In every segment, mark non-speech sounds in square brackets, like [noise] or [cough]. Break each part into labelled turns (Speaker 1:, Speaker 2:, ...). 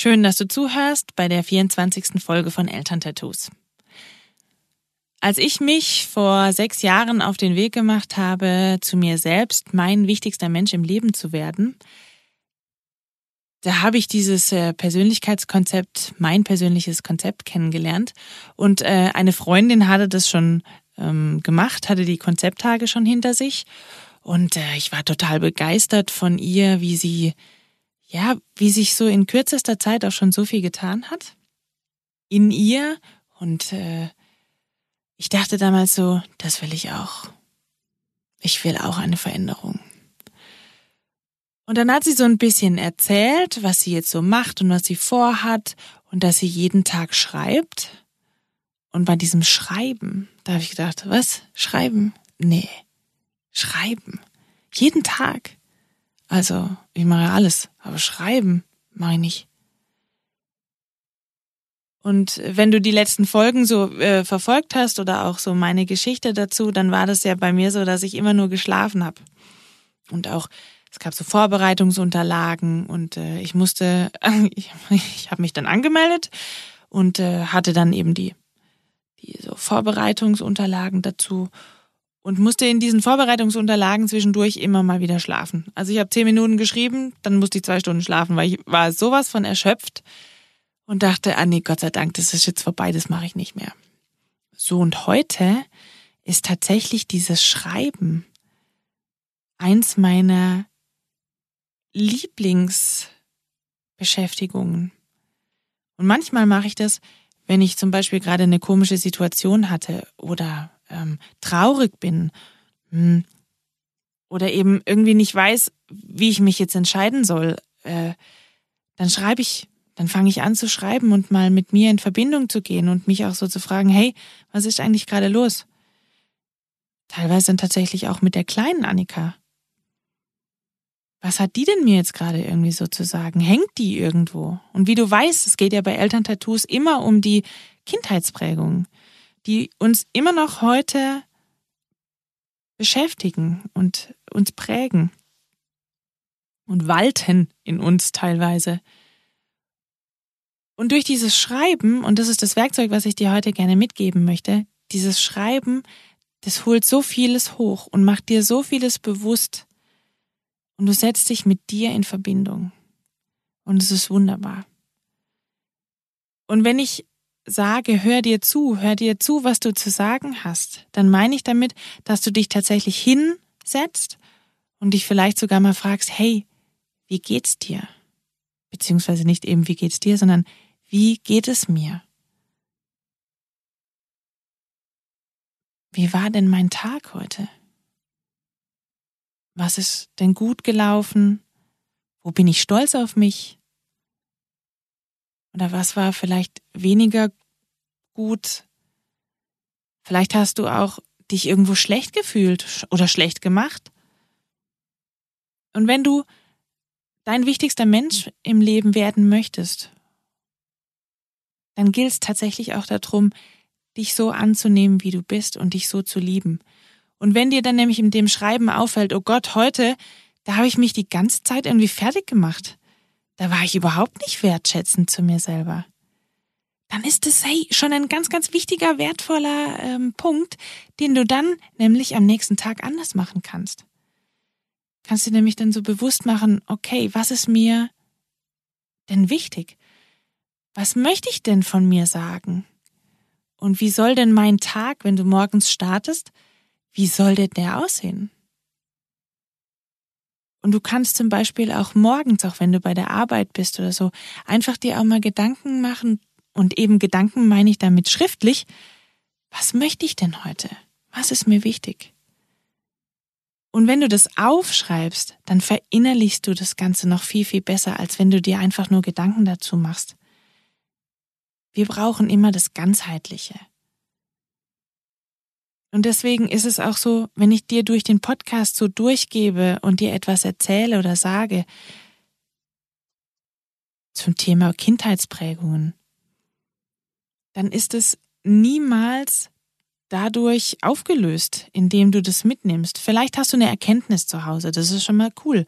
Speaker 1: Schön, dass du zuhörst bei der 24. Folge von Elterntattoos. Als ich mich vor sechs Jahren auf den Weg gemacht habe, zu mir selbst mein wichtigster Mensch im Leben zu werden, da habe ich dieses äh, Persönlichkeitskonzept, mein persönliches Konzept kennengelernt. Und äh, eine Freundin hatte das schon ähm, gemacht, hatte die Konzepttage schon hinter sich. Und äh, ich war total begeistert von ihr, wie sie ja, wie sich so in kürzester Zeit auch schon so viel getan hat in ihr. Und äh, ich dachte damals so, das will ich auch. Ich will auch eine Veränderung. Und dann hat sie so ein bisschen erzählt, was sie jetzt so macht und was sie vorhat und dass sie jeden Tag schreibt. Und bei diesem Schreiben, da habe ich gedacht, was? Schreiben? Nee. Schreiben. Jeden Tag. Also, ich mache ja alles, aber schreiben mache ich nicht. Und wenn du die letzten Folgen so äh, verfolgt hast oder auch so meine Geschichte dazu, dann war das ja bei mir so, dass ich immer nur geschlafen habe. Und auch es gab so Vorbereitungsunterlagen und äh, ich musste, [laughs] ich, ich habe mich dann angemeldet und äh, hatte dann eben die, die so Vorbereitungsunterlagen dazu und musste in diesen Vorbereitungsunterlagen zwischendurch immer mal wieder schlafen. Also ich habe zehn Minuten geschrieben, dann musste ich zwei Stunden schlafen, weil ich war sowas von erschöpft und dachte, ah nee, Gott sei Dank, das ist jetzt vorbei, das mache ich nicht mehr. So und heute ist tatsächlich dieses Schreiben eins meiner Lieblingsbeschäftigungen. Und manchmal mache ich das, wenn ich zum Beispiel gerade eine komische Situation hatte oder ähm, traurig bin hm, oder eben irgendwie nicht weiß, wie ich mich jetzt entscheiden soll, äh, dann schreibe ich, dann fange ich an zu schreiben und mal mit mir in Verbindung zu gehen und mich auch so zu fragen, hey, was ist eigentlich gerade los? Teilweise dann tatsächlich auch mit der kleinen Annika. Was hat die denn mir jetzt gerade irgendwie so zu sagen? Hängt die irgendwo? Und wie du weißt, es geht ja bei Elterntattoos immer um die Kindheitsprägung die uns immer noch heute beschäftigen und uns prägen und walten in uns teilweise. Und durch dieses Schreiben, und das ist das Werkzeug, was ich dir heute gerne mitgeben möchte, dieses Schreiben, das holt so vieles hoch und macht dir so vieles bewusst. Und du setzt dich mit dir in Verbindung. Und es ist wunderbar. Und wenn ich sage, hör dir zu, hör dir zu, was du zu sagen hast, dann meine ich damit, dass du dich tatsächlich hinsetzt und dich vielleicht sogar mal fragst, hey, wie geht's dir? Beziehungsweise nicht eben, wie geht's dir, sondern wie geht es mir? Wie war denn mein Tag heute? Was ist denn gut gelaufen? Wo bin ich stolz auf mich? Oder was war vielleicht weniger gut? Vielleicht hast du auch dich irgendwo schlecht gefühlt oder schlecht gemacht. Und wenn du dein wichtigster Mensch im Leben werden möchtest, dann gilt es tatsächlich auch darum, dich so anzunehmen, wie du bist und dich so zu lieben. Und wenn dir dann nämlich in dem Schreiben auffällt, oh Gott, heute, da habe ich mich die ganze Zeit irgendwie fertig gemacht. Da war ich überhaupt nicht wertschätzend zu mir selber. Dann ist es hey, schon ein ganz, ganz wichtiger, wertvoller ähm, Punkt, den du dann nämlich am nächsten Tag anders machen kannst. Kannst du nämlich dann so bewusst machen, okay, was ist mir denn wichtig? Was möchte ich denn von mir sagen? Und wie soll denn mein Tag, wenn du morgens startest, wie soll denn der aussehen? Und du kannst zum Beispiel auch morgens, auch wenn du bei der Arbeit bist oder so, einfach dir auch mal Gedanken machen, und eben Gedanken meine ich damit schriftlich, was möchte ich denn heute? Was ist mir wichtig? Und wenn du das aufschreibst, dann verinnerlichst du das Ganze noch viel, viel besser, als wenn du dir einfach nur Gedanken dazu machst. Wir brauchen immer das Ganzheitliche. Und deswegen ist es auch so, wenn ich dir durch den Podcast so durchgebe und dir etwas erzähle oder sage zum Thema Kindheitsprägungen, dann ist es niemals dadurch aufgelöst, indem du das mitnimmst. Vielleicht hast du eine Erkenntnis zu Hause, das ist schon mal cool.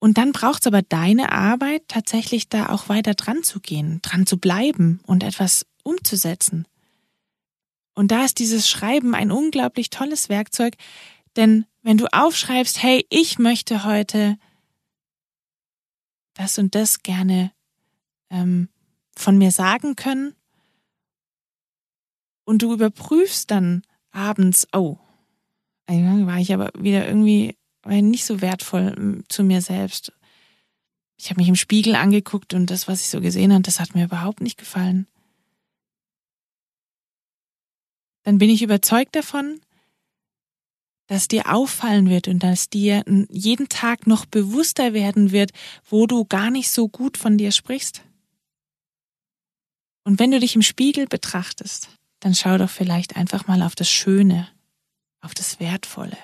Speaker 1: Und dann braucht es aber deine Arbeit, tatsächlich da auch weiter dran zu gehen, dran zu bleiben und etwas umzusetzen. Und da ist dieses Schreiben ein unglaublich tolles Werkzeug, denn wenn du aufschreibst, hey, ich möchte heute das und das gerne ähm, von mir sagen können, und du überprüfst dann abends, oh, war ich aber wieder irgendwie nicht so wertvoll ähm, zu mir selbst. Ich habe mich im Spiegel angeguckt und das, was ich so gesehen habe, das hat mir überhaupt nicht gefallen. Dann bin ich überzeugt davon, dass dir auffallen wird und dass dir jeden Tag noch bewusster werden wird, wo du gar nicht so gut von dir sprichst. Und wenn du dich im Spiegel betrachtest, dann schau doch vielleicht einfach mal auf das Schöne, auf das Wertvolle.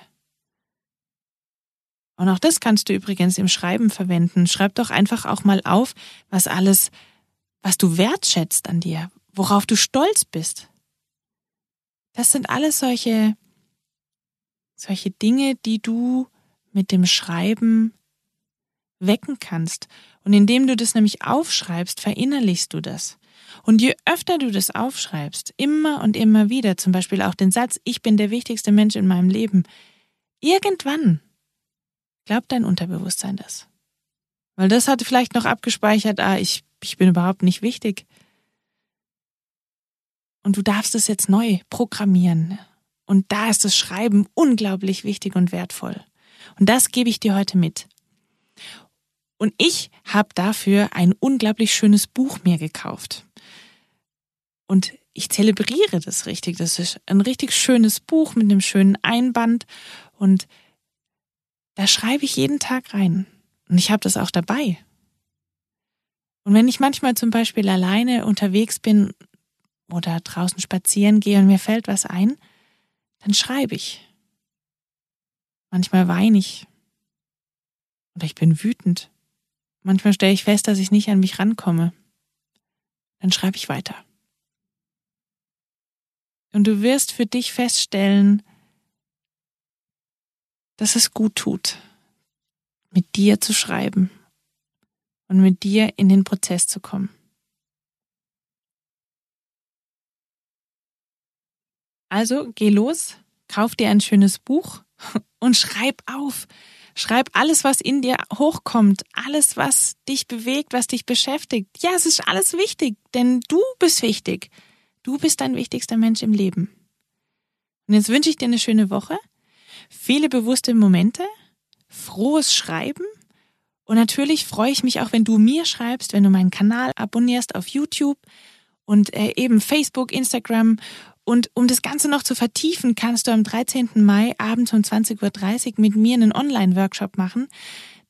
Speaker 1: Und auch das kannst du übrigens im Schreiben verwenden. Schreib doch einfach auch mal auf, was alles, was du wertschätzt an dir, worauf du stolz bist. Das sind alles solche, solche Dinge, die du mit dem Schreiben wecken kannst. Und indem du das nämlich aufschreibst, verinnerlichst du das. Und je öfter du das aufschreibst, immer und immer wieder, zum Beispiel auch den Satz, ich bin der wichtigste Mensch in meinem Leben, irgendwann glaubt dein Unterbewusstsein das. Weil das hat vielleicht noch abgespeichert, ah, ich, ich bin überhaupt nicht wichtig. Und du darfst es jetzt neu programmieren. Und da ist das Schreiben unglaublich wichtig und wertvoll. Und das gebe ich dir heute mit. Und ich habe dafür ein unglaublich schönes Buch mir gekauft. Und ich zelebriere das richtig. Das ist ein richtig schönes Buch mit einem schönen Einband und da schreibe ich jeden Tag rein. Und ich habe das auch dabei. Und wenn ich manchmal zum Beispiel alleine unterwegs bin oder draußen spazieren gehe und mir fällt was ein, dann schreibe ich. Manchmal weine ich. Oder ich bin wütend. Manchmal stelle ich fest, dass ich nicht an mich rankomme. Dann schreibe ich weiter. Und du wirst für dich feststellen, dass es gut tut, mit dir zu schreiben und mit dir in den Prozess zu kommen. Also geh los, kauf dir ein schönes Buch [laughs] und schreib auf. Schreib alles, was in dir hochkommt, alles, was dich bewegt, was dich beschäftigt. Ja, es ist alles wichtig, denn du bist wichtig. Du bist dein wichtigster Mensch im Leben. Und jetzt wünsche ich dir eine schöne Woche, viele bewusste Momente, frohes Schreiben und natürlich freue ich mich auch, wenn du mir schreibst, wenn du meinen Kanal abonnierst auf YouTube und äh, eben Facebook, Instagram. Und um das Ganze noch zu vertiefen, kannst du am 13. Mai abends um 20.30 Uhr mit mir einen Online-Workshop machen.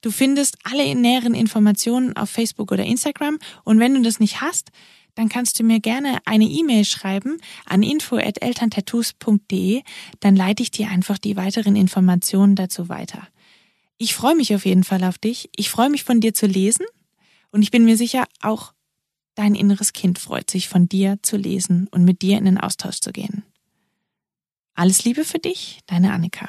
Speaker 1: Du findest alle näheren Informationen auf Facebook oder Instagram. Und wenn du das nicht hast, dann kannst du mir gerne eine E-Mail schreiben an info@elterntattoos.de, dann leite ich dir einfach die weiteren Informationen dazu weiter. Ich freue mich auf jeden Fall auf dich. Ich freue mich von dir zu lesen und ich bin mir sicher, auch dein inneres Kind freut sich von dir zu lesen und mit dir in den Austausch zu gehen. Alles Liebe für dich, deine Annika.